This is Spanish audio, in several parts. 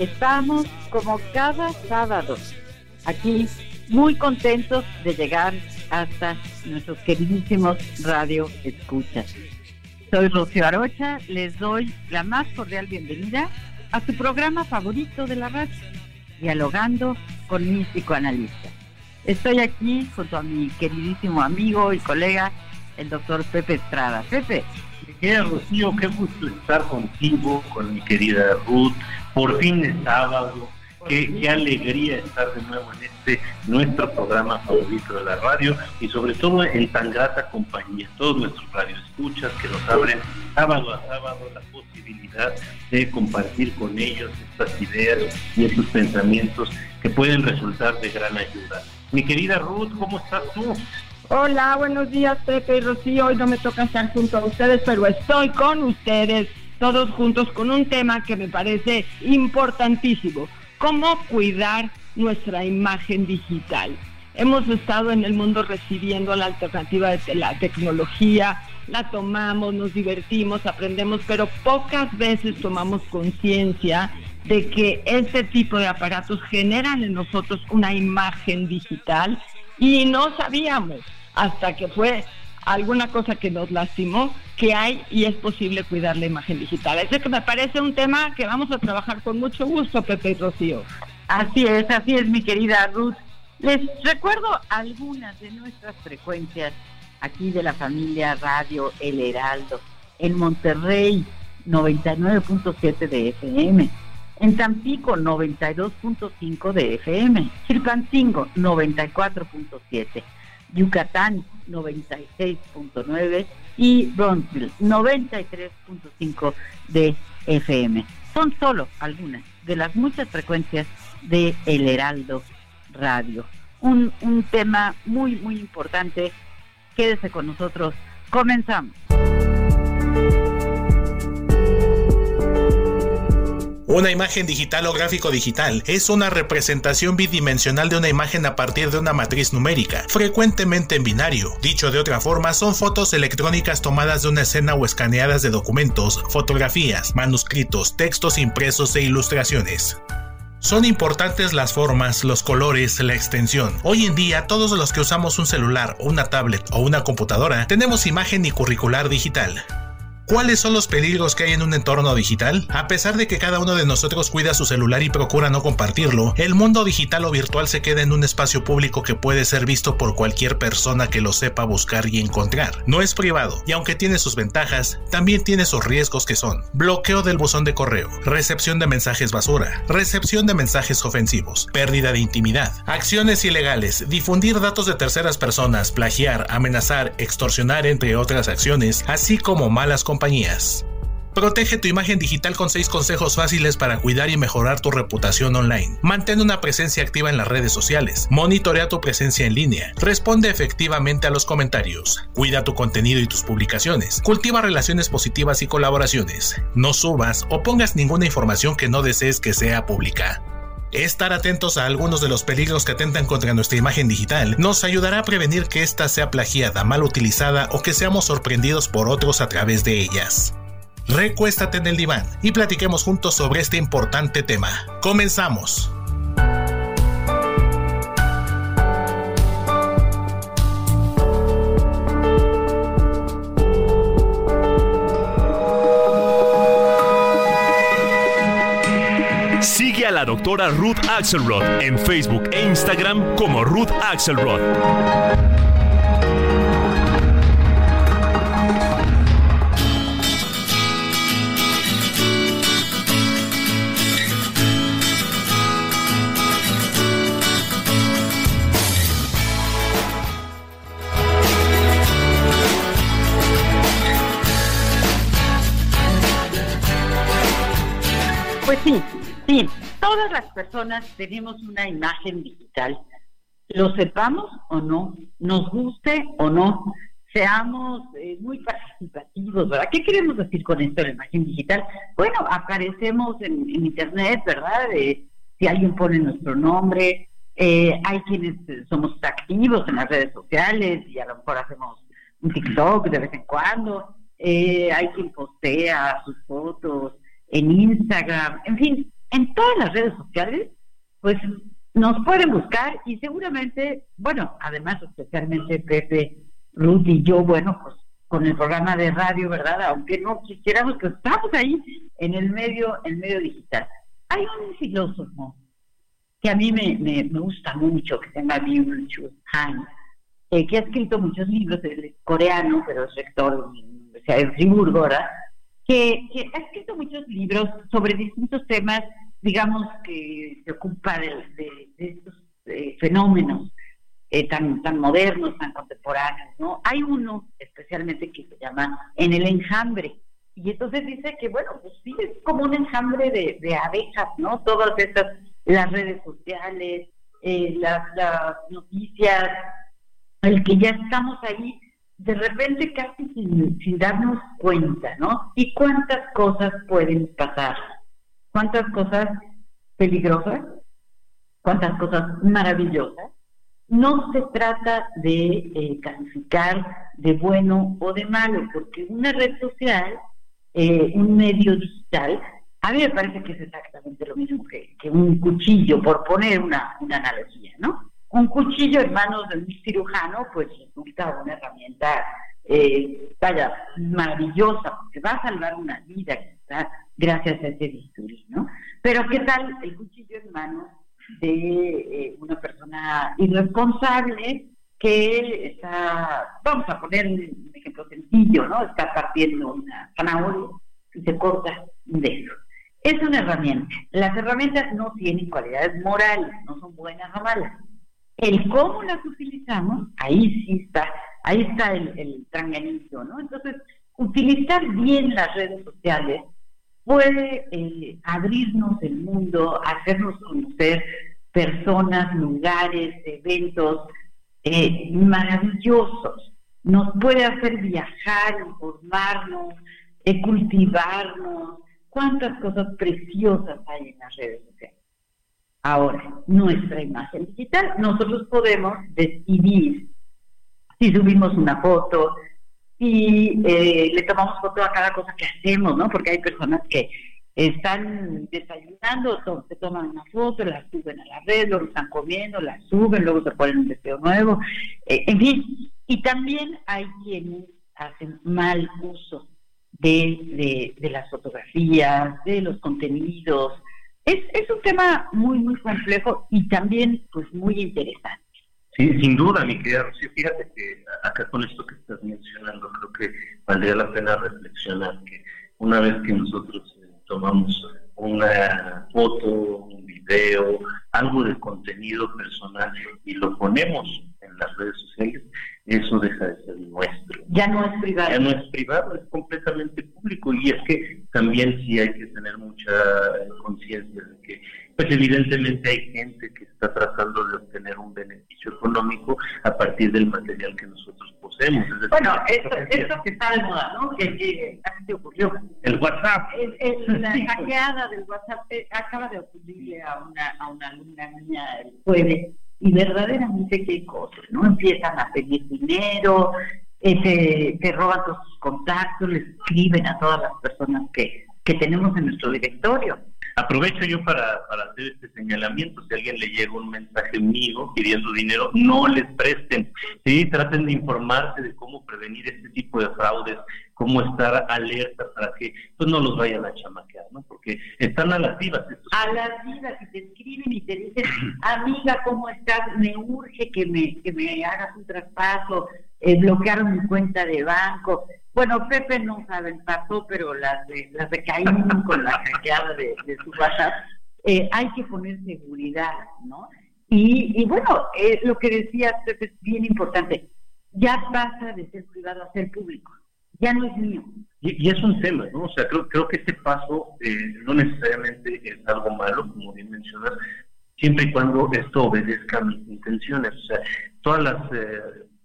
Estamos como cada sábado aquí muy contentos de llegar hasta nuestros queridísimos radio escuchas. Soy Rocío Arocha, les doy la más cordial bienvenida a su programa favorito de la radio, Dialogando con mi psicoanalista. Estoy aquí junto a mi queridísimo amigo y colega, el doctor Pepe Estrada. Pepe. Rocío, qué gusto estar contigo, con mi querida Ruth, por fin es sábado. Qué, alegría estar de nuevo en este nuestro programa favorito de la radio y sobre todo en tan grata compañía. Todos nuestros escuchas que nos abren sábado a sábado la posibilidad de compartir con ellos estas ideas y estos pensamientos que pueden resultar de gran ayuda. Mi querida Ruth, ¿cómo estás tú? Hola, buenos días Pepe y Rocío. Hoy no me toca estar junto a ustedes, pero estoy con ustedes todos juntos con un tema que me parece importantísimo, cómo cuidar nuestra imagen digital. Hemos estado en el mundo recibiendo la alternativa de la tecnología, la tomamos, nos divertimos, aprendemos, pero pocas veces tomamos conciencia de que este tipo de aparatos generan en nosotros una imagen digital y no sabíamos hasta que fue alguna cosa que nos lastimó, que hay y es posible cuidar la imagen digital. Eso que me parece un tema que vamos a trabajar con mucho gusto, Pepe y Rocío. Así es, así es, mi querida Ruth. Les recuerdo algunas de nuestras frecuencias aquí de la familia Radio El Heraldo. En Monterrey, 99.7 de FM. En Tampico, 92.5 de FM. Chilpancingo, 94.7. Yucatán 96.9 y Bronzeville 93.5 de FM. Son solo algunas de las muchas frecuencias de El Heraldo Radio. Un, un tema muy, muy importante. Quédese con nosotros. Comenzamos. Una imagen digital o gráfico digital es una representación bidimensional de una imagen a partir de una matriz numérica, frecuentemente en binario. Dicho de otra forma, son fotos electrónicas tomadas de una escena o escaneadas de documentos, fotografías, manuscritos, textos impresos e ilustraciones. Son importantes las formas, los colores, la extensión. Hoy en día todos los que usamos un celular, una tablet o una computadora tenemos imagen y curricular digital. ¿Cuáles son los peligros que hay en un entorno digital? A pesar de que cada uno de nosotros cuida su celular y procura no compartirlo, el mundo digital o virtual se queda en un espacio público que puede ser visto por cualquier persona que lo sepa buscar y encontrar. No es privado, y aunque tiene sus ventajas, también tiene sus riesgos que son bloqueo del buzón de correo, recepción de mensajes basura, recepción de mensajes ofensivos, pérdida de intimidad, acciones ilegales, difundir datos de terceras personas, plagiar, amenazar, extorsionar, entre otras acciones, así como malas compañías. Protege tu imagen digital con 6 consejos fáciles para cuidar y mejorar tu reputación online. Mantén una presencia activa en las redes sociales. Monitorea tu presencia en línea. Responde efectivamente a los comentarios. Cuida tu contenido y tus publicaciones. Cultiva relaciones positivas y colaboraciones. No subas o pongas ninguna información que no desees que sea pública. Estar atentos a algunos de los peligros que atentan contra nuestra imagen digital nos ayudará a prevenir que ésta sea plagiada, mal utilizada o que seamos sorprendidos por otros a través de ellas. Recuéstate en el diván y platiquemos juntos sobre este importante tema. Comenzamos. La doctora Ruth Axelrod en Facebook e Instagram como Ruth Axelrod. Pues sí, sí, todas las personas tenemos una imagen digital. Lo sepamos o no, nos guste o no, seamos eh, muy participativos, ¿verdad? ¿Qué queremos decir con esto de la imagen digital? Bueno, aparecemos en, Internet, ¿verdad? si alguien pone nuestro nombre, eh, hay quienes somos activos en las redes sociales y a lo mejor hacemos un TikTok de vez en cuando, eh, hay quien postea sus fotos, en Instagram, en fin, en todas las redes sociales, pues nos pueden buscar y seguramente, bueno, además especialmente Pepe, Ruth y yo, bueno, pues con el programa de radio, ¿verdad? Aunque no quisiéramos que estamos ahí en el medio, el medio digital. Hay un filósofo que a mí me, me, gusta mucho, que se llama Byung-Chul Han, eh, que ha escrito muchos libros, es coreano, pero es rector de la Universidad de Friburgo, ¿verdad? Que, ha escrito muchos libros sobre distintos temas, digamos, que se ocupa de, estos eh, fenómenos eh, tan, tan modernos, tan contemporáneos, ¿no? Hay uno especialmente que se llama En el enjambre, y entonces dice que, bueno, pues sí, es como un enjambre de, abejas, ¿no? Todas estas, las redes sociales, eh, las, las noticias, el que ya estamos ahí de repente casi sin, darnos cuenta, ¿no? ¿Y cuántas cosas pueden pasar? ¿Cuántas cosas peligrosas? ¿Cuántas cosas maravillosas? No se trata de eh, calificar de bueno o de malo, porque una red social, eh, un medio digital, a mí me parece que es exactamente lo mismo que, un cuchillo, por poner una, una analogía, ¿no? Un cuchillo en manos de un cirujano, pues resulta una herramienta, eh, vaya, maravillosa, porque va a salvar una vida gracias a ese bisturí, ¿no? Pero ¿qué tal el cuchillo en manos de eh, una persona irresponsable que está, vamos a poner un ejemplo sencillo, ¿no? Está partiendo una zanahoria y se corta un dedo. Es una herramienta. Las herramientas no tienen cualidades morales, no son buenas o malas el cómo las utilizamos, ahí sí está, ahí está el, el ¿no? Entonces, utilizar bien las redes sociales puede eh, abrirnos el mundo, hacernos conocer personas, lugares, eventos eh, maravillosos. Nos puede hacer viajar, informarnos, eh, cultivarnos. Cuántas cosas preciosas hay en las redes sociales. Ahora, nuestra imagen digital, nosotros podemos decidir si subimos una foto, si eh, le tomamos foto a cada cosa que hacemos, ¿no? Porque hay personas que están desayunando, se toman una foto, la suben a la red, luego están comiendo, la suben, luego se ponen un deseo nuevo, eh, en fin. Y también hay quienes hacen mal uso de las fotografías, de los contenidos, es, es un tema muy, muy complejo y también pues muy interesante. Sí, sin duda, mi querida Rocío. Fíjate que acá con esto que estás mencionando, creo que valdría la pena reflexionar que una vez que nosotros eh, tomamos una foto, un video, algo de contenido personal y lo ponemos en las redes sociales, eso deja de ser nuestro. Ya no es privado. Ya no es privado, es completamente público. Y es que también sí hay que tener mucha conciencia de que, pues evidentemente hay gente que está tratando de obtener un beneficio económico a partir del material que nosotros poseemos. bueno, esto, esto, que está de moda, ¿no? Que, que te ocurrió. El WhatsApp. la hackeada del WhatsApp eh, acaba de ocurrirle a una, a una alumna mía el jueves y verdaderamente qué cosas, ¿no? Empiezan a pedir dinero, eh, te, roban tus contactos, le escriben a todas las personas que, que tenemos en nuestro directorio. Aprovecho yo para, para hacer este señalamiento. Si a alguien le llega un mensaje mío pidiendo dinero, no les presten. Sí, traten de informarse de cómo prevenir este tipo de fraudes, cómo estar alerta para que pues, no los vayan a chamaquear, ¿no? Porque están a las vivas. A las vivas, y te escriben y te dicen, amiga, ¿cómo estás? Me urge que me, que me hagas un traspaso, eh, bloquearon mi cuenta de banco. Bueno, Pepe no sabe el paso, pero las de, las de Caín con la hackeada de, su WhatsApp, eh, hay que poner seguridad, ¿no? Y, y bueno, eh, lo que decía Pepe es bien importante. Ya pasa de ser privado a ser público ya no es mío. Y, es un tema, ¿no? O sea, creo, creo que este paso eh, no necesariamente es algo malo, como bien mencionas, siempre y cuando esto obedezca a mis intenciones. O sea, todas las eh,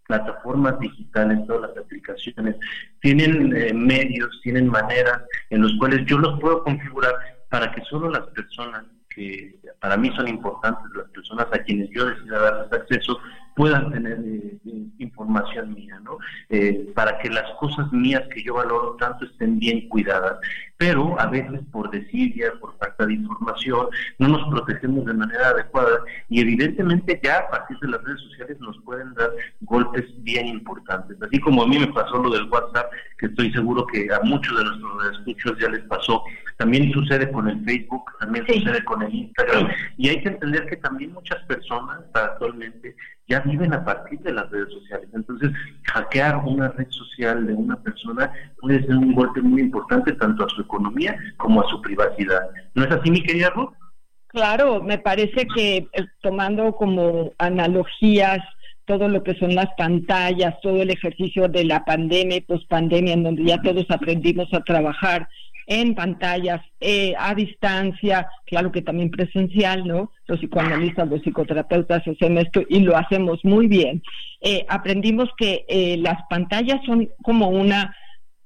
plataformas digitales, todas las aplicaciones, tienen eh, medios, tienen maneras en los cuales yo los puedo configurar para que solo las personas que para mí son importantes, las personas a quienes yo decida darles acceso, puedan tener eh, eh, información mía, ¿no? Eh, para que las cosas mías que yo valoro tanto estén bien cuidadas. Pero a veces por desidia, por falta de información, no nos protegemos de manera adecuada y evidentemente ya a partir de las redes sociales nos pueden dar golpes bien importantes. Así como a mí me pasó lo del WhatsApp, que estoy seguro que a muchos de nuestros escuchos ya les pasó, también sucede con el Facebook, también sucede con el Instagram y hay que entender que también muchas personas actualmente ya viven a partir de las redes sociales. Entonces, hackear una red social de una persona puede ser un golpe muy importante tanto a su economía como a su privacidad. ¿No es así, mi querida Ruth? Claro, me parece que eh, tomando como analogías todo lo que son las pantallas, todo el ejercicio de la pandemia y pospandemia, en donde ya todos aprendimos a trabajar en pantallas, eh, a distancia, claro que también presencial, ¿no? Los psicoanalistas, los psicoterapeutas hacen esto y lo hacemos muy bien. Eh, aprendimos que eh, las pantallas son como una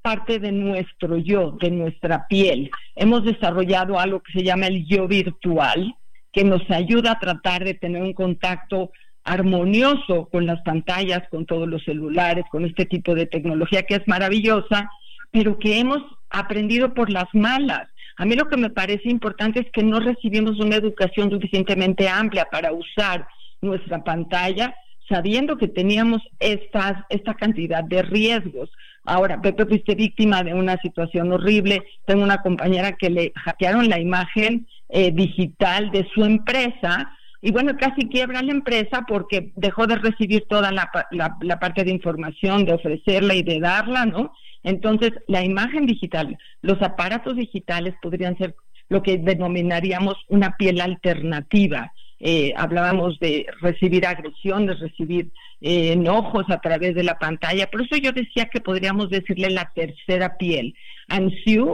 parte de nuestro yo, de nuestra piel. Hemos desarrollado algo que se llama el yo virtual, que nos ayuda a tratar de tener un contacto armonioso con las pantallas, con todos los celulares, con este tipo de tecnología que es maravillosa, pero que hemos aprendido por las malas. A mí lo que me parece importante es que no recibimos una educación suficientemente amplia para usar nuestra pantalla, sabiendo que teníamos estas, esta cantidad de riesgos. Ahora, Pepe, fuiste víctima de una situación horrible. Tengo una compañera que le hackearon la imagen eh, digital de su empresa y bueno, casi quiebra la empresa porque dejó de recibir toda la, la parte de información, de ofrecerla y de darla, ¿no? Entonces, la imagen digital, los aparatos digitales podrían ser lo que denominaríamos una piel alternativa. Eh, hablábamos de recibir agresiones, recibir eh, enojos a través de la pantalla. Por eso yo decía que podríamos decirle la tercera piel. Ansiu,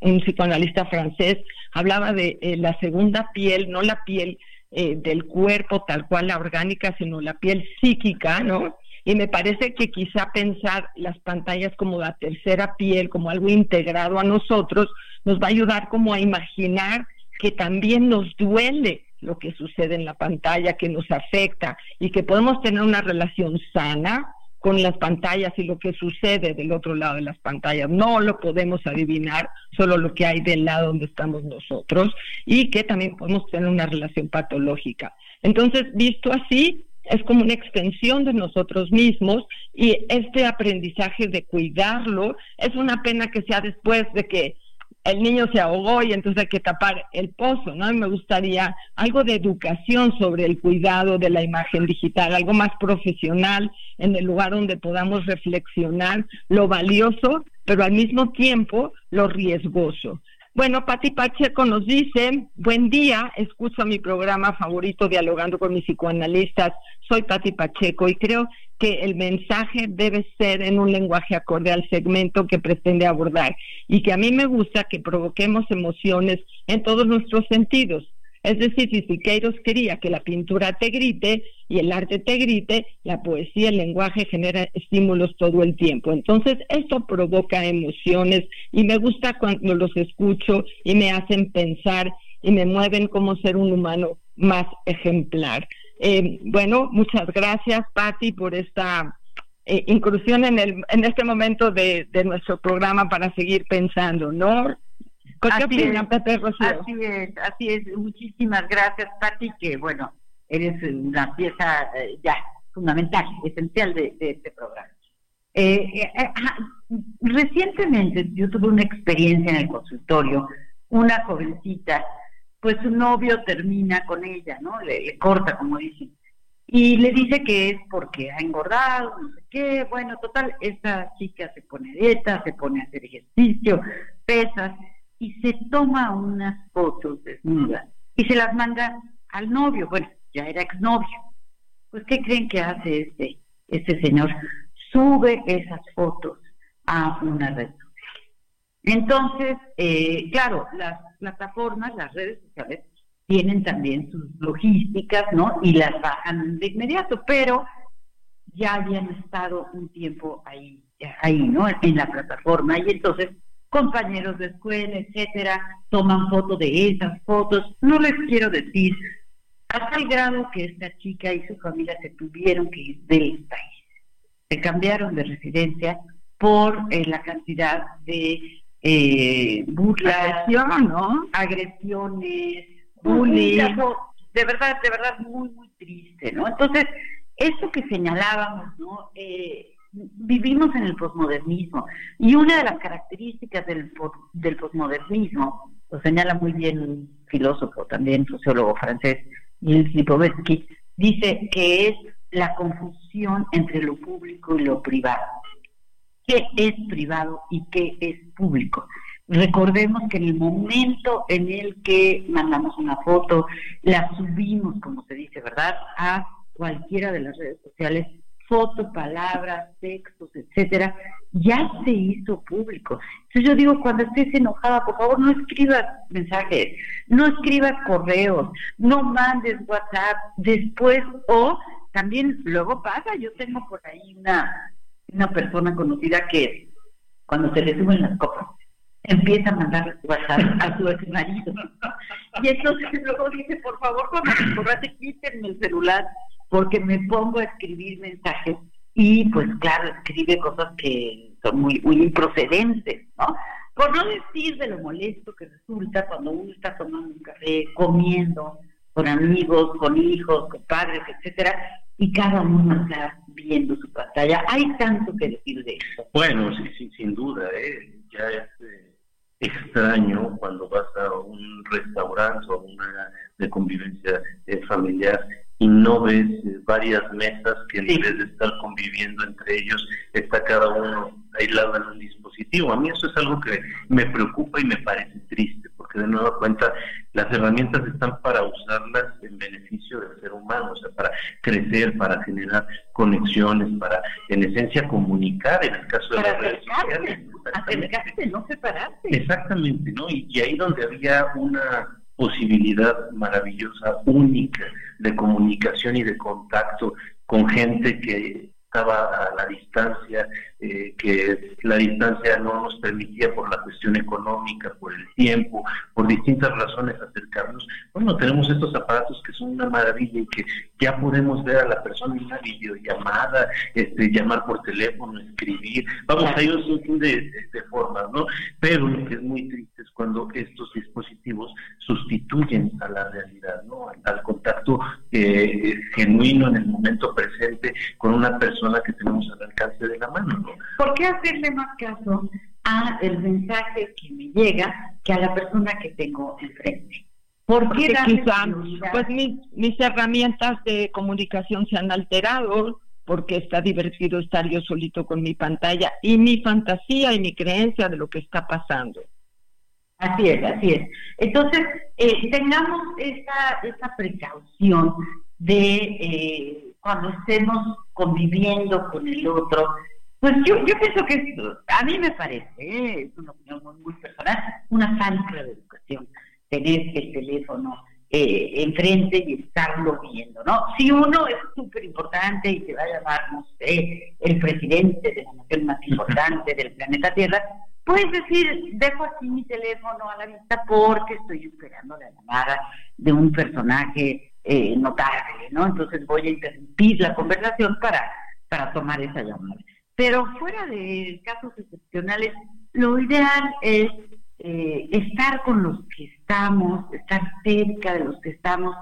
un, psicoanalista francés, hablaba de eh, la segunda piel, no la piel del cuerpo tal cual la orgánica, sino la piel psíquica, ¿no? Y me parece que quizá pensar las pantallas como la tercera piel, como algo integrado a nosotros, nos va a ayudar como a imaginar que también nos duele lo que sucede en la pantalla, que nos afecta y que podemos tener una relación sana con las pantallas y lo que sucede del otro lado de las pantallas. No lo podemos adivinar, solo lo que hay del lado donde estamos nosotros y que también podemos tener una relación patológica. Entonces, visto así, es como una extensión de nosotros mismos y este aprendizaje de cuidarlo es una pena que sea después de que el niño se ahogó y entonces hay que tapar el pozo, ¿no? me gustaría algo de educación sobre el cuidado de la imagen digital, algo más profesional en el lugar donde podamos reflexionar lo valioso, pero al mismo tiempo lo riesgoso. Bueno, Pati Pacheco nos dice, buen día, escucho mi programa favorito Dialogando con mis psicoanalistas. Soy Pati Pacheco y creo que el mensaje debe ser en un lenguaje acorde al segmento que pretende abordar y que a mí me gusta que provoquemos emociones en todos nuestros sentidos es decir, si Siqueiros quería que la pintura te grite y el arte te grite, la poesía, el lenguaje genera estímulos todo el tiempo. Entonces, esto provoca emociones y me gusta cuando los escucho y me hacen pensar y me mueven como ser un humano más ejemplar. Eh, bueno, muchas gracias, Patti, por esta eh, inclusión en, el, en este momento de, de nuestro programa para seguir pensando, ¿no? ¿Qué opina, Pepe Rocío? Así es, así es. Muchísimas gracias, Pati, que bueno, eres una pieza eh, ya fundamental, esencial de, este programa. Eh, eh, recientemente yo tuve una experiencia en el consultorio, una jovencita, pues su novio termina con ella, ¿no? Le, corta, como dicen. Y le dice que es porque ha engordado, no sé qué. Bueno, total, esta chica se pone dieta, se pone a hacer ejercicio, pesas, y se toma unas fotos desnudas y se las manda al novio. Bueno, ya era exnovio. Pues, ¿qué creen que hace este, este señor? Sube esas fotos a una red social. Entonces, eh, claro, las plataformas, las redes sociales, tienen también sus logísticas, ¿no? Y las bajan de inmediato, pero ya habían estado un tiempo ahí, ahí, ¿no? En la plataforma. Y entonces, compañeros de escuela, etcétera, toman fotos de esas fotos. No les quiero decir hasta el grado que esta chica y su familia se tuvieron que ir del país. Se cambiaron de residencia por eh, la cantidad de eh, burlas, ¿no? agresiones, bullying. De verdad, de verdad, muy, muy triste, ¿no? Entonces, eso que señalábamos, ¿no? Eh, vivimos en el posmodernismo y una de las características del, del posmodernismo, lo señala muy bien un filósofo también, sociólogo francés, Gilles Lipovetsky, dice que es la confusión entre lo público y lo privado. ¿Qué es privado y qué es público? Recordemos que en el momento en el que mandamos una foto, la subimos, como se dice, ¿verdad?, a cualquiera de las redes sociales, fotos, palabras, textos, etcétera, ya se hizo público. Entonces yo digo, cuando estés enojada, por favor, no escribas mensajes, no escribas correos, no mandes WhatsApp después o también luego pasa, yo tengo por ahí una, una persona conocida que cuando se le suben las copas, empieza a mandar WhatsApp a su ex marido. Y entonces luego dice, por favor, cuando me borraste, quítenme el celular porque me pongo a escribir mensajes y pues claro, escribe cosas que son muy, muy improcedentes, ¿no? Por no decir de lo molesto que resulta cuando uno está tomando un café, comiendo con amigos, con hijos, con padres, etcétera, y cada uno está viendo su pantalla. Hay tanto que decir de eso. Bueno, sí, sí sin duda, ¿eh? ya es eh, extraño cuando vas a un restaurante o a una de convivencia eh, familiar y no ves varias mesas que en vez de estar conviviendo entre ellos, está cada uno aislado en un dispositivo. A mí eso es algo que me preocupa y me parece triste, porque de nueva cuenta las herramientas están para usarlas en beneficio del ser humano, o sea, para crecer, para generar conexiones, para en esencia comunicar en el caso de las redes sociales. Acercarse, no separarse. Exactamente, ¿no? y ahí donde había una posibilidad maravillosa, única de comunicación y de contacto con gente que estaba a la distancia, eh, que la distancia no nos permitía por la cuestión económica, por el tiempo, por distintas razones acercarnos. Bueno, tenemos estos aparatos que son una maravilla y que ya podemos ver a la persona en una videollamada, este, llamar por teléfono, escribir. Vamos, hay un sinfín de, de, formas, ¿no? Pero lo que es muy triste es cuando estos dispositivos sustituyen a la realidad, ¿no? Al, contacto eh, genuino en el momento presente con una persona que tenemos al alcance de la mano. ¿Por qué hacerle más caso a el mensaje que me llega que a la persona que tengo enfrente? ¿Por qué quizá, pues mis, mis herramientas de comunicación se han alterado, porque está divertido estar yo solito con mi pantalla y mi fantasía y mi creencia de lo que está pasando. Así es, así es. Entonces, eh, tengamos esa, esa precaución de eh, cuando estemos conviviendo con el otro. Pues yo, yo pienso que a mí me parece, eh, es una opinión muy, personal, una falta de educación tener el teléfono eh, enfrente y estarlo viendo, ¿no? Si uno es súper importante y se va a llamar, no sé, el presidente de la nación más importante del planeta Tierra, puedes decir, dejo aquí mi teléfono a la vista porque estoy esperando la llamada de un personaje eh, notable, ¿no? Entonces voy a interrumpir la conversación para, para tomar esa llamada. Pero fuera de casos excepcionales, lo ideal es eh, estar con los que estamos, estar cerca de los que estamos,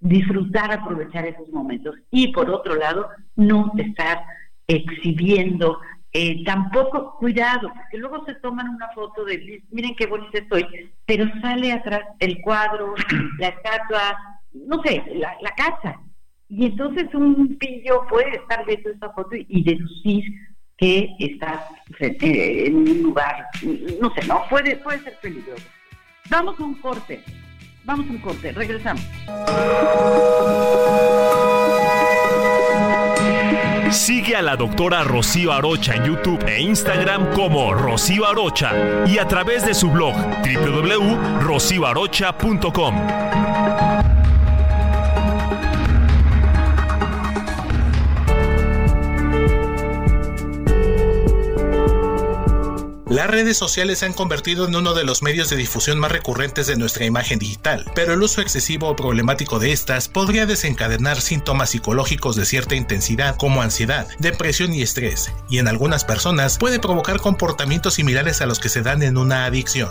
disfrutar, aprovechar esos momentos. Y por otro lado, no estar exhibiendo. Eh, tampoco, cuidado, porque luego se toman una foto de, miren qué bonita estoy, pero sale atrás el cuadro, la estatua, no sé, la, casa. Y entonces un pillo puede estar viendo esa foto y deducir que está en un lugar, no sé, no, puede, puede ser peligroso. Vamos a un corte, vamos a un corte, regresamos. Sigue a la doctora Rocío Arocha en YouTube e Instagram como Rocío Arocha y a través de su blog www.rocioarocha.com. Las redes sociales se han convertido en uno de los medios de difusión más recurrentes de nuestra imagen digital, pero el uso excesivo o problemático de estas podría desencadenar síntomas psicológicos de cierta intensidad como ansiedad, depresión y estrés, y en algunas personas puede provocar comportamientos similares a los que se dan en una adicción.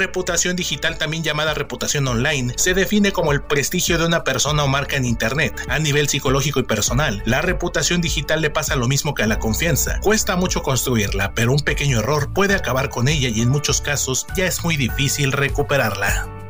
Reputación digital, también llamada reputación online, se define como el prestigio de una persona o marca en Internet, a nivel psicológico y personal. La reputación digital le pasa lo mismo que a la confianza. Cuesta mucho construirla, pero un pequeño error puede acabar con ella y en muchos casos ya es muy difícil recuperarla.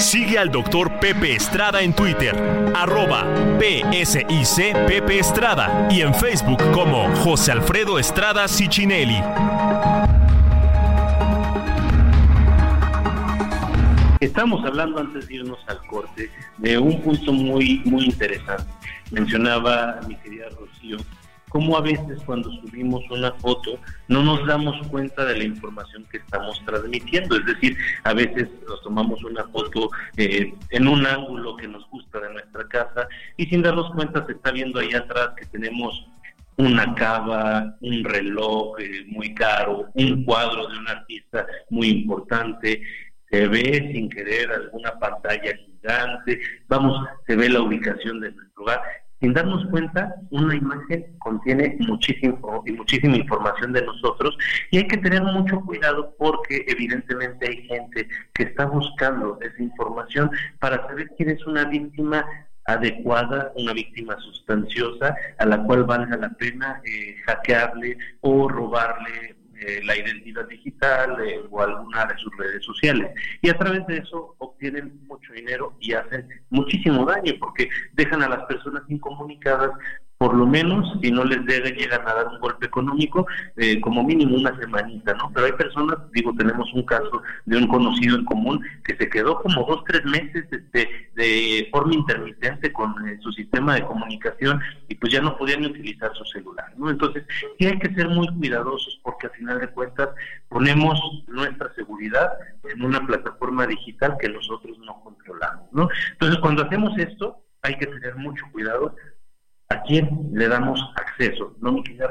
Sigue al doctor Pepe Estrada en Twitter, arroba PSIC Pepe Estrada y en Facebook como José Alfredo Estrada Cicinelli. Estamos hablando antes de irnos al corte de un punto muy, muy interesante. Mencionaba mi querida Rocío cómo a veces cuando subimos una foto no nos damos cuenta de la información que estamos transmitiendo. Es decir, a veces nos tomamos una foto eh, en un ángulo que nos gusta de nuestra casa y sin darnos cuenta se está viendo ahí atrás que tenemos una cava, un reloj eh, muy caro, un cuadro de un artista muy importante, se ve sin querer alguna pantalla gigante, vamos, se ve la ubicación de nuestro hogar sin darnos cuenta, una imagen contiene muchísimo y muchísima información de nosotros y hay que tener mucho cuidado porque evidentemente hay gente que está buscando esa información para saber quién es una víctima adecuada, una víctima sustanciosa a la cual valga la pena eh, hackearle o robarle eh, la identidad digital eh, o alguna de sus redes sociales. Y a través de eso obtienen mucho dinero y hacen muchísimo daño porque dejan a las personas incomunicadas por lo menos, si no les debe, llegan a dar un golpe económico, eh, como mínimo una semanita, ¿no? Pero hay personas, digo, tenemos un caso de un conocido en común que se quedó como dos, tres meses de, de forma intermitente con eh, su sistema de comunicación y pues ya no podían utilizar su celular, ¿no? Entonces, sí hay que ser muy cuidadosos porque al final de cuentas ponemos nuestra seguridad en una plataforma digital que nosotros no controlamos, ¿no? Entonces, cuando hacemos esto, hay que tener mucho cuidado a quién le damos acceso, ¿no, mi querida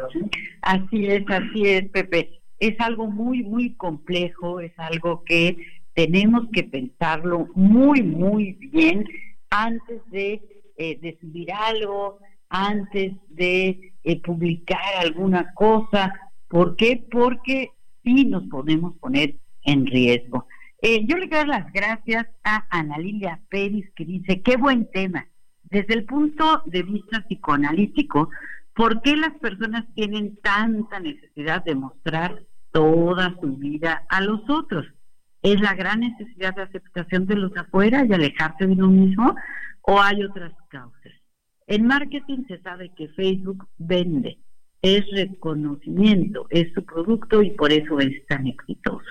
Así es, así es, Pepe. Es algo muy, muy complejo, es algo que tenemos que pensarlo muy, muy bien antes de eh, decidir algo, antes de eh, publicar alguna cosa. ¿Por qué? Porque sí nos podemos poner en riesgo. Eh, yo le quiero dar las gracias a Ana Lilia Pérez que dice, qué buen tema. Desde el punto de vista psicoanalítico, ¿por qué las personas tienen tanta necesidad de mostrar toda su vida a los otros? ¿Es la gran necesidad de aceptación de los afuera y alejarse de uno mismo? ¿O hay otras causas? En marketing se sabe que Facebook vende, es reconocimiento, es su producto y por eso es tan exitoso.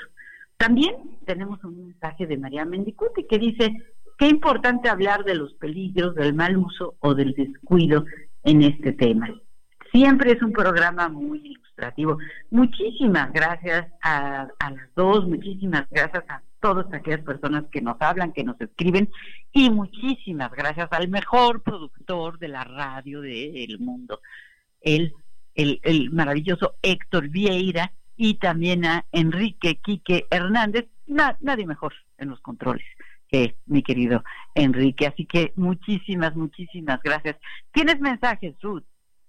También tenemos un mensaje de María Mendicuti que dice, qué importante hablar de los peligros del mal uso o del descuido en este tema. Siempre es un programa muy ilustrativo. Muchísimas gracias a, las dos, muchísimas gracias a todas aquellas personas que nos hablan, que nos escriben y muchísimas gracias al mejor productor de la radio del mundo, el, el, el maravilloso Héctor Vieira, y también a Enrique Quique Hernández, nadie mejor en los controles que mi querido Enrique. Así que muchísimas, muchísimas gracias. ¿Tienes mensajes, Ruth?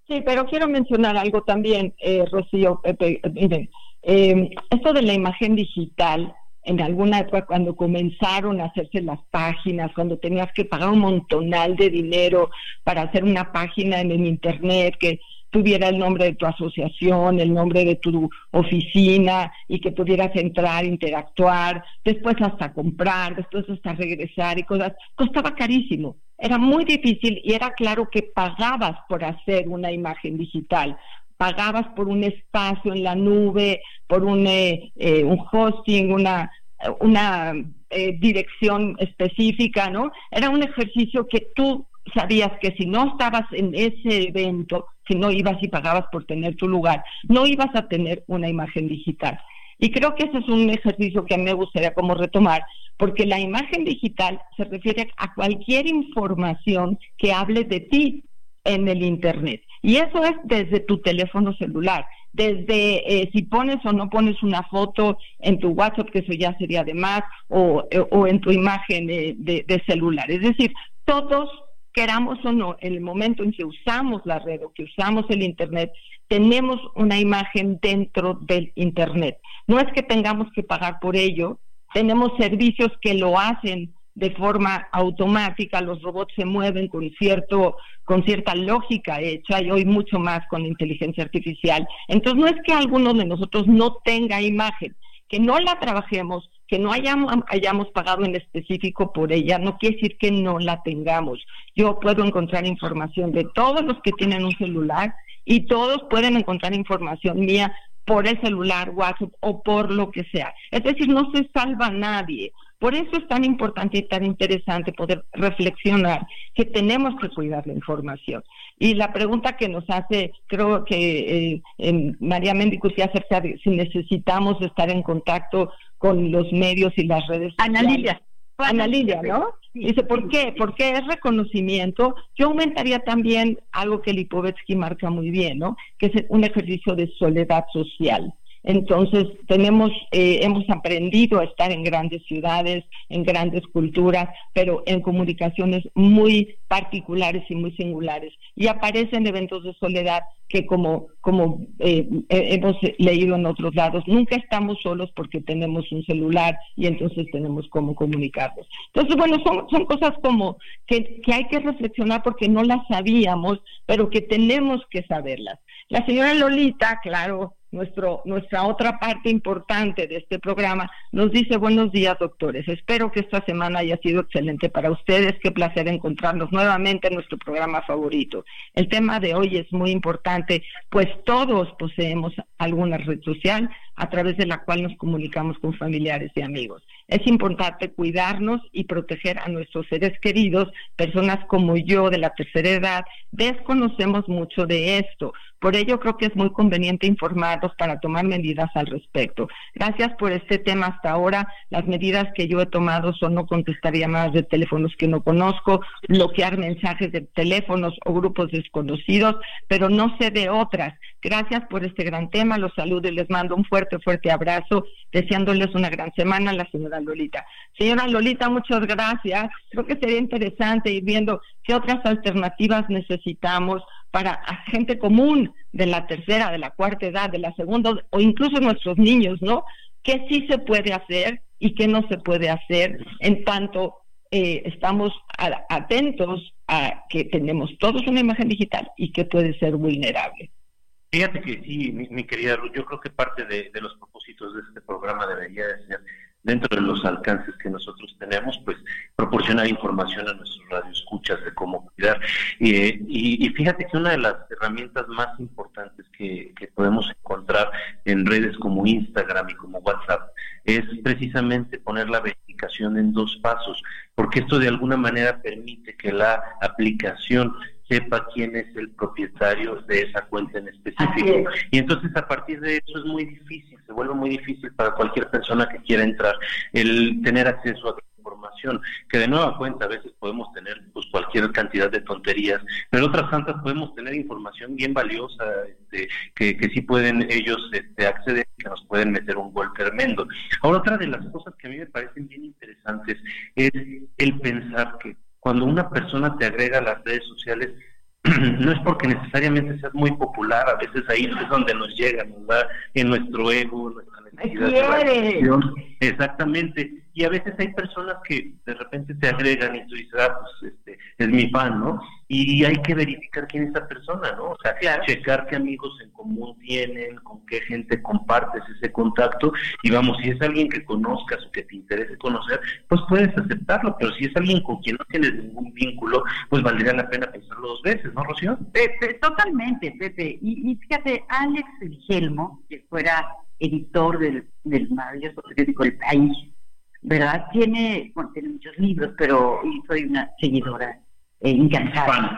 Sí, pero quiero mencionar algo también, eh, Rocío, Pepe, miren, eh, esto de la imagen digital, en alguna época cuando comenzaron a hacerse las páginas, cuando tenías que pagar un montonal de dinero para hacer una página en el Internet, que tuviera el nombre de tu asociación, el nombre de tu oficina y que pudieras entrar, interactuar, después hasta comprar, después hasta regresar y cosas, costaba carísimo. Era muy difícil y era claro que pagabas por hacer una imagen digital, pagabas por un espacio en la nube, por un, eh, eh, un hosting, una, una eh, dirección específica, ¿no? Era un ejercicio que tú sabías que si no estabas en ese evento, si no ibas y pagabas por tener tu lugar, no ibas a tener una imagen digital. Y creo que ese es un ejercicio que a mí me gustaría como retomar, porque la imagen digital se refiere a cualquier información que hable de ti en el Internet. Y eso es desde tu teléfono celular, desde eh, si pones o no pones una foto en tu WhatsApp, que eso ya sería de más, o, eh, en tu imagen de, de celular. Es decir, todos queramos o no, en el momento en que usamos la red o que usamos el Internet, tenemos una imagen dentro del Internet. No es que tengamos que pagar por ello, tenemos servicios que lo hacen de forma automática, los robots se mueven con cierto con cierta lógica hecha y hoy mucho más con inteligencia artificial. Entonces no es que alguno de nosotros no tenga imagen, que no la trabajemos, que no hayamos, hayamos pagado en específico por ella, no quiere decir que no la tengamos. Yo puedo encontrar información de todos los que tienen un celular y todos pueden encontrar información mía por el celular, WhatsApp o por lo que sea. Es decir, no se salva nadie. Por eso es tan importante y tan interesante poder reflexionar que tenemos que cuidar la información. Y la pregunta que nos hace, creo que eh, María Mendicuti acerca de si necesitamos estar en contacto con los medios y las redes Ana Lilia. Ana Lilia, ¿no? Dice, ¿por qué? Porque es reconocimiento. Yo aumentaría también algo que Lipovetsky marca muy bien, ¿no? Que es un ejercicio de soledad social. Entonces, tenemos, eh, hemos aprendido a estar en grandes ciudades, en grandes culturas, pero en comunicaciones muy particulares y muy singulares. Y aparecen eventos de soledad que como, como eh, hemos leído en otros lados, nunca estamos solos porque tenemos un celular y entonces tenemos cómo comunicarnos. Entonces, bueno, son, son cosas como que, que hay que reflexionar porque no las sabíamos, pero que tenemos que saberlas. La señora Lolita, claro, nuestro, nuestra otra parte importante de este programa, nos dice buenos días, doctores. Espero que esta semana haya sido excelente para ustedes. Qué placer encontrarnos nuevamente en nuestro programa favorito. El tema de hoy es muy importante, pues todos poseemos alguna red social a través de la cual nos comunicamos con familiares y amigos. Es importante cuidarnos y proteger a nuestros seres queridos. Personas como yo de la tercera edad desconocemos mucho de esto Por ello creo que es muy conveniente informarlos para tomar medidas al respecto. Gracias por este tema hasta ahora. Las medidas que yo he tomado son no contestar llamadas de teléfonos que no conozco, bloquear mensajes de teléfonos o grupos desconocidos, pero no sé de otras. Gracias por este gran tema. Los saludo y les mando un fuerte, fuerte abrazo, deseándoles una gran semana, la señora Lolita. Señora Lolita, muchas gracias. Creo que sería interesante ir viendo qué otras alternativas necesitamos para gente común de la tercera, de la cuarta edad, de la segunda, o incluso nuestros niños, ¿no? ¿Qué sí se puede hacer y qué no se puede hacer en tanto eh, estamos atentos a que tenemos todos una imagen digital y que puede ser vulnerable? Fíjate que sí, mi, querida Ruth, yo creo que parte de, de, los propósitos de este programa debería ser dentro de los alcances que nosotros tenemos, pues proporcionar información a nuestros radioescuchas de cómo cuidar. y, fíjate que una de las herramientas más importantes que, podemos encontrar en redes como Instagram y como WhatsApp es precisamente poner la verificación en dos pasos, porque esto de alguna manera permite que la aplicación sepa quién es el propietario de esa cuenta en específico. Y entonces a partir de eso es muy difícil, se vuelve muy difícil para cualquier persona que quiera entrar el tener acceso a información, que de nueva cuenta a veces podemos tener pues cualquier cantidad de tonterías, pero otras tantas podemos tener información bien valiosa este, que, que sí pueden ellos este, acceder, que nos pueden meter un gol tremendo. Ahora otra de las cosas que a mí me parecen bien interesantes es el pensar que cuando una persona te agrega a las redes sociales, no es porque necesariamente seas muy popular, a veces ahí es donde nos llega, nos da en nuestro ego, nuestra necesidad de Exactamente. Y a veces hay personas que de repente te agregan y tú dices, ah, pues este, es mi fan, ¿no? Y hay que verificar quién es esa persona, ¿no? O sea, checar qué amigos en común tienen, con qué gente compartes ese contacto. Y vamos, si es alguien que conozcas o que te interese conocer, pues puedes aceptarlo. Pero si es alguien con quien no tienes ningún vínculo, pues valdría la pena pensarlo dos veces, ¿no, Rocío? totalmente, Pepe. Y, y fíjate, Alex Gelmo, que fuera editor del, del maravilloso periódico El País, ¿verdad? Tiene, bueno, tiene muchos libros, pero soy una seguidora eh, incansable.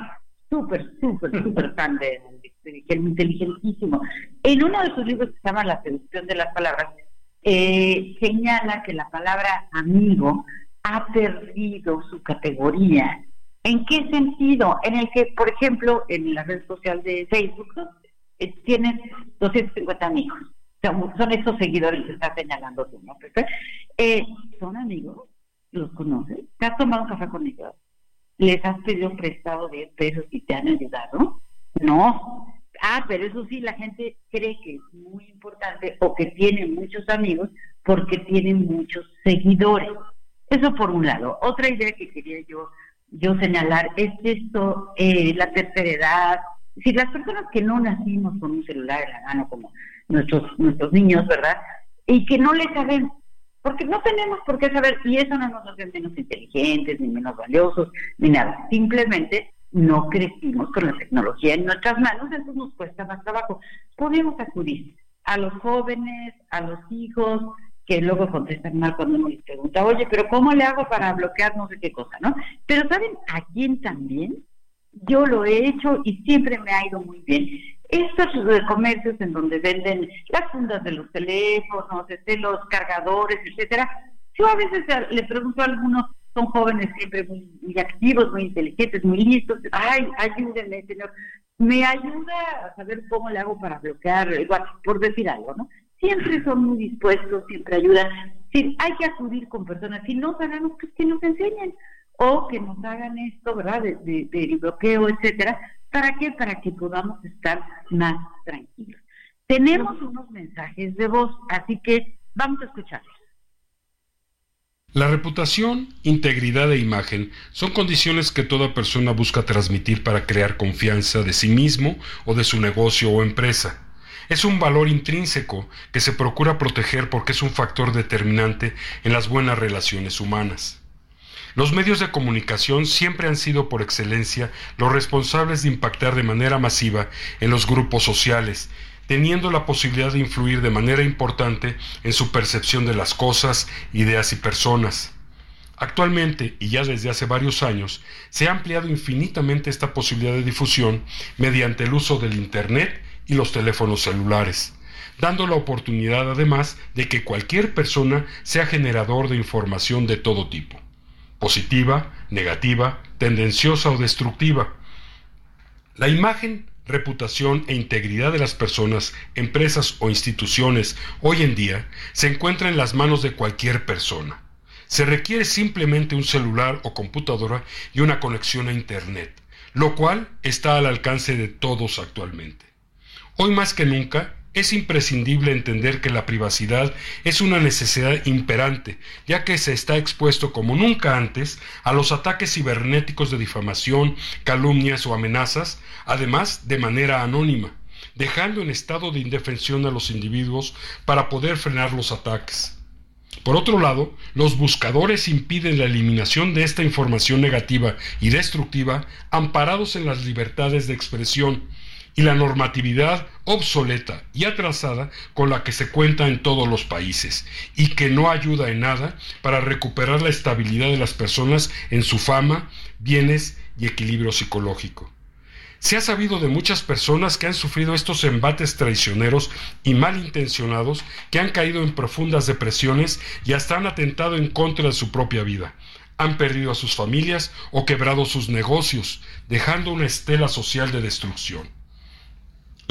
Súper, súper, súper fan de, de, de, inteligentísimo. En uno de sus libros que se llama La seducción de las palabras, eh, señala que la palabra amigo ha perdido su categoría. ¿En qué sentido? En el que, por ejemplo, en la red social de Facebook, eh, tienes 250 amigos son estos seguidores que está señalando tú, ¿no? Eh, son amigos, los conoces, te has tomado un café con ellos, les has pedido un prestado de pesos y te han ayudado. No. Ah, pero eso sí, la gente cree que es muy importante o que tiene muchos amigos porque tienen muchos seguidores. Eso por un lado. Otra idea que quería yo, yo señalar es esto, eh, la tercera edad. Si las personas que no nacimos con un celular en la mano, como nuestros, nuestros niños, ¿verdad? Y que no le saben, porque no tenemos por qué saber, y eso no nos hace menos inteligentes, ni menos valiosos, ni nada. Simplemente no crecimos con la tecnología en nuestras manos, entonces nos cuesta más trabajo. Podemos acudir a los jóvenes, a los hijos, que luego contestan mal cuando uno les pregunta, oye, pero ¿cómo le hago para bloquear no sé qué cosa, no? Pero ¿saben a quién también? Yo lo he hecho y siempre me ha ido muy bien estos comercios en donde venden las fundas de los teléfonos, este, los cargadores, etcétera, yo a veces le pregunto a algunos, son jóvenes siempre muy, activos, muy inteligentes, muy listos, ay, ayúdenme, señor, me ayuda a saber cómo le hago para bloquear, igual, por decir algo, ¿no? Siempre son muy dispuestos, siempre ayudan. Sí, hay que acudir con personas, si no sabemos, pues que nos enseñen o que nos hagan esto, ¿verdad? De, de, de bloqueo, etcétera, ¿Para qué? Para que podamos estar más tranquilos. Tenemos unos mensajes de voz, así que vamos a escucharlos. La reputación, integridad e imagen son condiciones que toda persona busca transmitir para crear confianza de sí mismo o de su negocio o empresa. Es un valor intrínseco que se procura proteger porque es un factor determinante en las buenas relaciones humanas. Los medios de comunicación siempre han sido por excelencia los responsables de impactar de manera masiva en los grupos sociales, teniendo la posibilidad de influir de manera importante en su percepción de las cosas, ideas y personas. Actualmente, y ya desde hace varios años, se ha ampliado infinitamente esta posibilidad de difusión mediante el uso del Internet y los teléfonos celulares, dando la oportunidad además de que cualquier persona sea generador de información de todo tipo, positiva, negativa, tendenciosa o destructiva. La imagen, reputación e integridad de las personas, empresas o instituciones hoy en día se encuentra en las manos de cualquier persona. Se requiere simplemente un celular o computadora y una conexión a Internet, lo cual está al alcance de todos actualmente. Hoy más que nunca es imprescindible entender que la privacidad es una necesidad imperante, ya que se está expuesto como nunca antes a los ataques cibernéticos de difamación, calumnias o amenazas, además de manera anónima, dejando en estado de indefensión a los individuos para poder frenar los ataques. Por otro lado, los buscadores impiden la eliminación de esta información negativa y destructiva amparados en las libertades de expresión, y la normatividad obsoleta y atrasada con la que se cuenta en todos los países y que no ayuda en nada para recuperar la estabilidad de las personas en su fama, bienes y equilibrio psicológico. Se ha sabido de muchas personas que han sufrido estos embates traicioneros y malintencionados, que han caído en profundas depresiones y hasta han atentado en contra de su propia vida. Han perdido a sus familias o quebrado sus negocios, dejando una estela social de destrucción.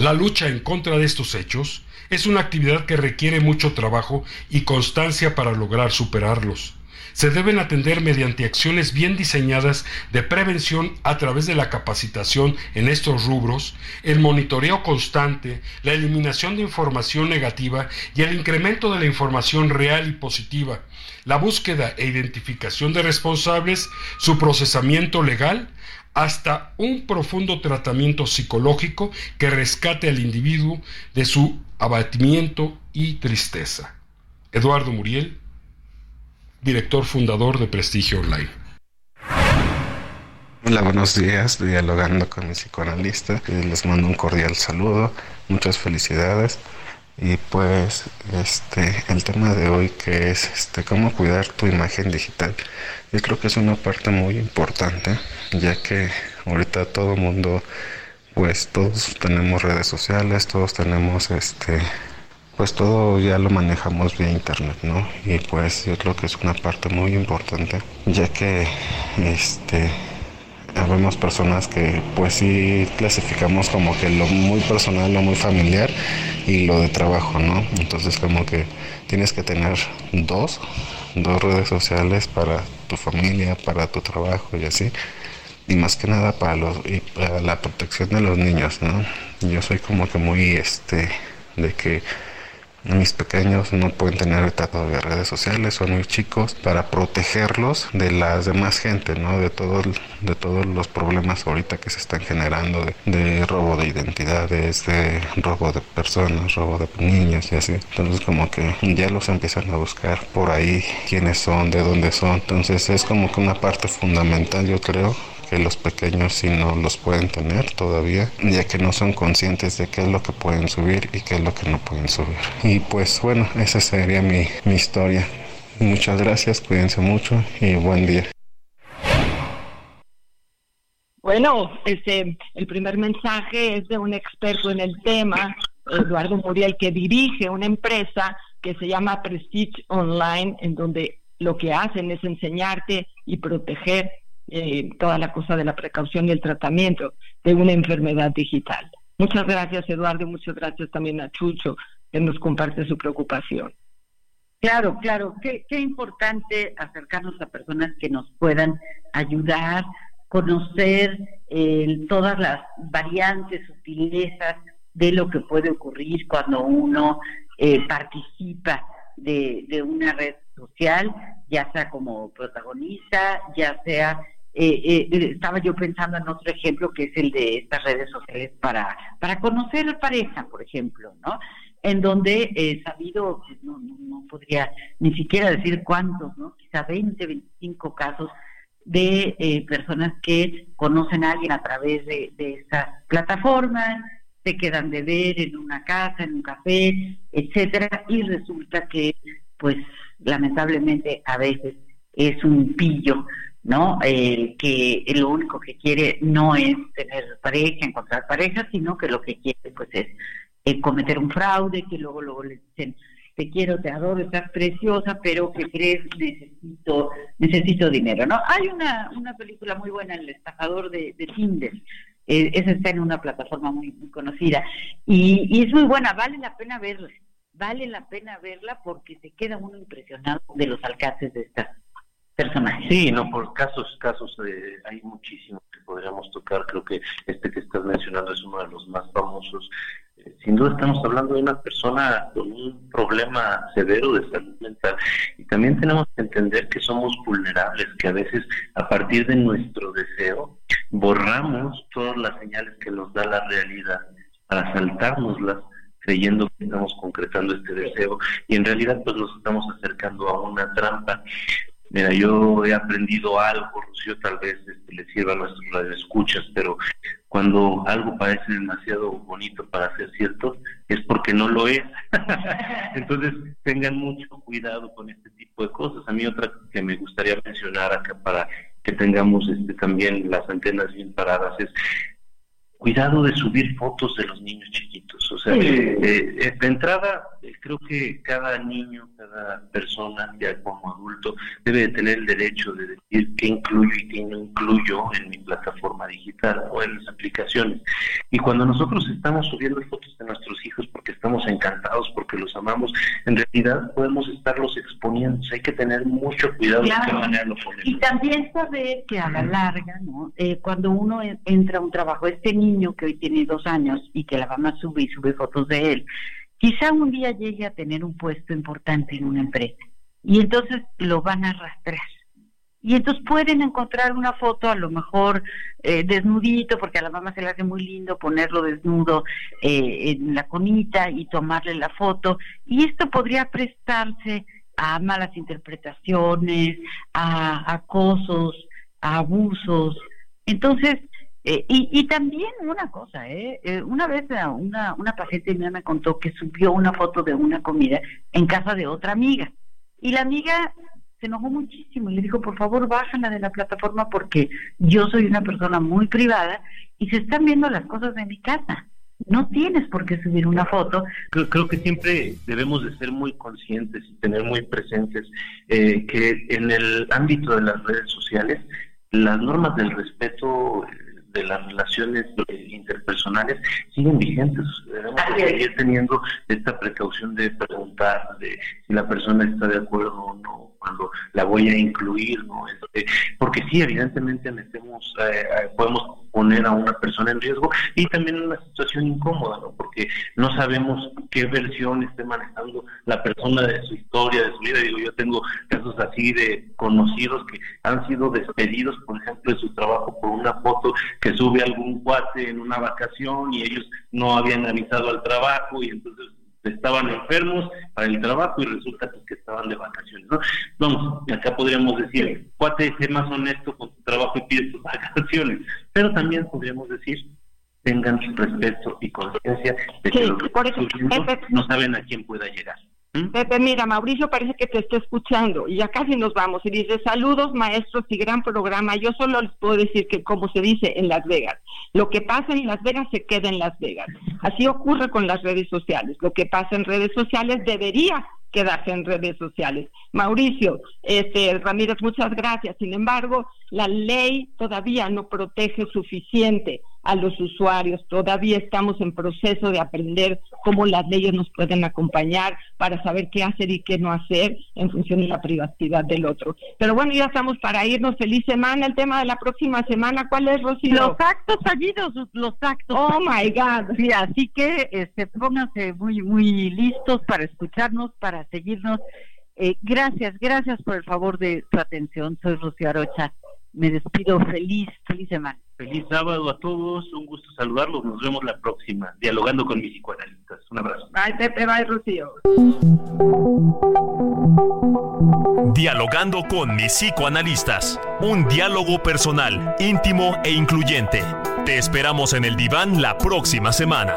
La lucha en contra de estos hechos es una actividad que requiere mucho trabajo y constancia para lograr superarlos. Se deben atender mediante acciones bien diseñadas de prevención a través de la capacitación en estos rubros, el monitoreo constante, la eliminación de información negativa y el incremento de la información real y positiva, la búsqueda e identificación de responsables, su procesamiento legal, hasta un profundo tratamiento psicológico que rescate al individuo de su abatimiento y tristeza. Eduardo Muriel, director fundador de Prestigio Online. Hola, buenos días, dialogando con mi psicoanalista. Les mando un cordial saludo, muchas felicidades. Y pues este el tema de hoy que es este cómo cuidar tu imagen digital. Yo creo que es una parte muy importante, ya que ahorita todo el mundo pues todos tenemos redes sociales, todos tenemos este pues todo ya lo manejamos vía internet, ¿no? Y pues yo creo que es una parte muy importante, ya que este Habemos personas que pues sí clasificamos como que lo muy personal, lo muy familiar y lo de trabajo, ¿no? Entonces como que tienes que tener dos, dos redes sociales para tu familia, para tu trabajo y así. Y más que nada para los para la protección de los niños, ¿no? Yo soy como que muy este de que mis pequeños no pueden tener todavía redes sociales, son muy chicos, para protegerlos de las demás gente, ¿no? De, todo, de todos los problemas ahorita que se están generando, de, robo de identidades, de robo de personas, robo de niños y así. Entonces como que ya los empiezan a buscar por ahí quiénes son, de dónde son. Entonces es como que una parte fundamental, yo creo, que los pequeños si no los pueden tener todavía, ya que no son conscientes de qué es lo que pueden subir y qué es lo que no pueden subir. Y pues bueno, esa sería mi, mi historia. Muchas gracias, cuídense mucho y buen día. Bueno, este, el primer mensaje es de un experto en el tema, Eduardo Muriel, que dirige una empresa que se llama Prestige Online, en donde lo que hacen es enseñarte y proteger eh, toda la cosa de la precaución y el tratamiento de una enfermedad digital. Muchas gracias, Eduardo, y muchas gracias también a Chucho, que nos comparte su preocupación. Claro, claro, qué, importante acercarnos a personas que nos puedan ayudar, conocer eh, todas las variantes, sutilezas de lo que puede ocurrir cuando uno eh, participa de, una red social, ya sea como protagonista, ya sea eh, eh, estaba yo pensando en otro ejemplo que es el de estas redes sociales para, para conocer pareja, por ejemplo, ¿no? En donde he sabido, pues, no, no, podría ni siquiera decir cuántos, ¿no? Quizá 20, 25 casos de eh, personas que conocen a alguien a través de, de estas plataformas, se quedan de ver en una casa, en un café, etcétera, y resulta que, pues, lamentablemente a veces es un pillo ¿no? El que lo único que quiere no es tener pareja, encontrar pareja, sino que lo que quiere pues es eh, cometer un fraude, que luego luego le dicen te quiero, te adoro, estás preciosa, pero que crees necesito necesito dinero, ¿no? Hay una, una película muy buena, El estafador de, de Tinder, eh, esa está en una plataforma muy, muy conocida y, y es muy buena, vale la pena verla, vale la pena verla porque se queda uno impresionado de los alcances de estas Sí, no, por casos, casos eh, hay muchísimos que podríamos tocar. Creo que este que estás mencionando es uno de los más famosos. Eh, sin duda estamos hablando de una persona con un problema severo de salud mental y también tenemos que entender que somos vulnerables, que a veces a partir de nuestro deseo borramos todas las señales que nos da la realidad para saltárnoslas creyendo que estamos concretando este deseo y en realidad pues nos estamos acercando a una trampa. Mira, yo he aprendido algo, Rocío, tal vez este, le sirva a nuestros escuchas, pero cuando algo parece demasiado bonito para ser cierto, es porque no lo es. Entonces, tengan mucho cuidado con este tipo de cosas. A mí otra que me gustaría mencionar acá para que tengamos este, también las antenas bien paradas es cuidado de subir fotos de los niños chiquitos. O sea, eh, eh, de entrada, creo que cada niño, cada persona, ya como adulto, debe de tener el derecho de decir qué incluyo y qué no incluyo en mi plataforma digital o en las aplicaciones. Y cuando nosotros estamos subiendo fotos de nuestros hijos porque estamos encantados, porque los amamos, en realidad podemos estarlos exponiendo. hay que tener mucho cuidado de qué manera lo ponemos. Y también saber que a la larga, ¿no? cuando uno entra a un trabajo, este niño niño que hoy tiene dos años y que la mamá sube y sube fotos de él, quizá un día llegue a tener un puesto importante en una empresa y entonces lo van a arrastrar. Y entonces pueden encontrar una foto a lo mejor eh, desnudito, porque a la mamá se le hace muy lindo ponerlo desnudo eh, en la conita y tomarle la foto. Y esto podría prestarse a malas interpretaciones, a acosos, a abusos. Entonces, eh, y, también una cosa, ¿eh? ¿eh? una vez una, una paciente mía me contó que subió una foto de una comida en casa de otra amiga. Y la amiga se enojó muchísimo y le dijo, por favor, bájala de la plataforma porque yo soy una persona muy privada y se están viendo las cosas de mi casa. No tienes por qué subir una foto. Creo, creo que siempre debemos de ser muy conscientes y tener muy presentes eh, que en el ámbito de las redes sociales las normas del respeto de las relaciones interpersonales siguen vigentes. Debemos seguir teniendo esta precaución de preguntar de si la persona está de acuerdo o no cuando la voy a incluir, ¿no? Porque sí, evidentemente metemos, eh, eh, podemos poner a una persona en riesgo y también una situación incómoda, ¿no? Porque no sabemos qué versión esté manejando la persona de su historia, de su vida. Digo, yo tengo casos así de conocidos que han sido despedidos, por ejemplo, de su trabajo por una foto que sube algún cuate en una vacación y ellos no habían avisado al trabajo y entonces estaban enfermos para el trabajo y resulta que estaban de vacaciones. ¿no? Vamos, acá podríamos decir, cuate, sé más honesto con tu trabajo y pide tus vacaciones, pero también podríamos decir, tengan respeto y conciencia de que los por no saben a quién pueda llegar. Pepe, mira, Mauricio parece que te está escuchando y ya casi nos vamos. Y dice, saludos maestros y gran programa. Yo solo les puedo decir que como se dice en Las Vegas, lo que pasa en Las Vegas se queda en Las Vegas. Así ocurre con las redes sociales. Lo que pasa en redes sociales debería quedarse en redes sociales. Mauricio, este Ramírez, muchas gracias. Sin embargo, la ley todavía no protege suficiente a los usuarios. Todavía estamos en proceso de aprender cómo las leyes nos pueden acompañar para saber qué hacer y qué no hacer en función de la privacidad del otro. Pero bueno, ya estamos para irnos. Feliz semana. El tema de la próxima semana, ¿cuál es, Rocío? Los actos fallidos, los actos. Oh, my God. Sí, así que este, pónganse muy, muy listos para escucharnos, para seguirnos. Eh, gracias, gracias por el favor de su atención. Soy Rocío Arocha. Me despido feliz, feliz semana. Feliz sábado a todos, un gusto saludarlos, nos vemos la próxima, dialogando con mis psicoanalistas. Un abrazo. Bye Pepe, bye Rocío. Dialogando con mis psicoanalistas, un diálogo personal, íntimo e incluyente. Te esperamos en el diván la próxima semana.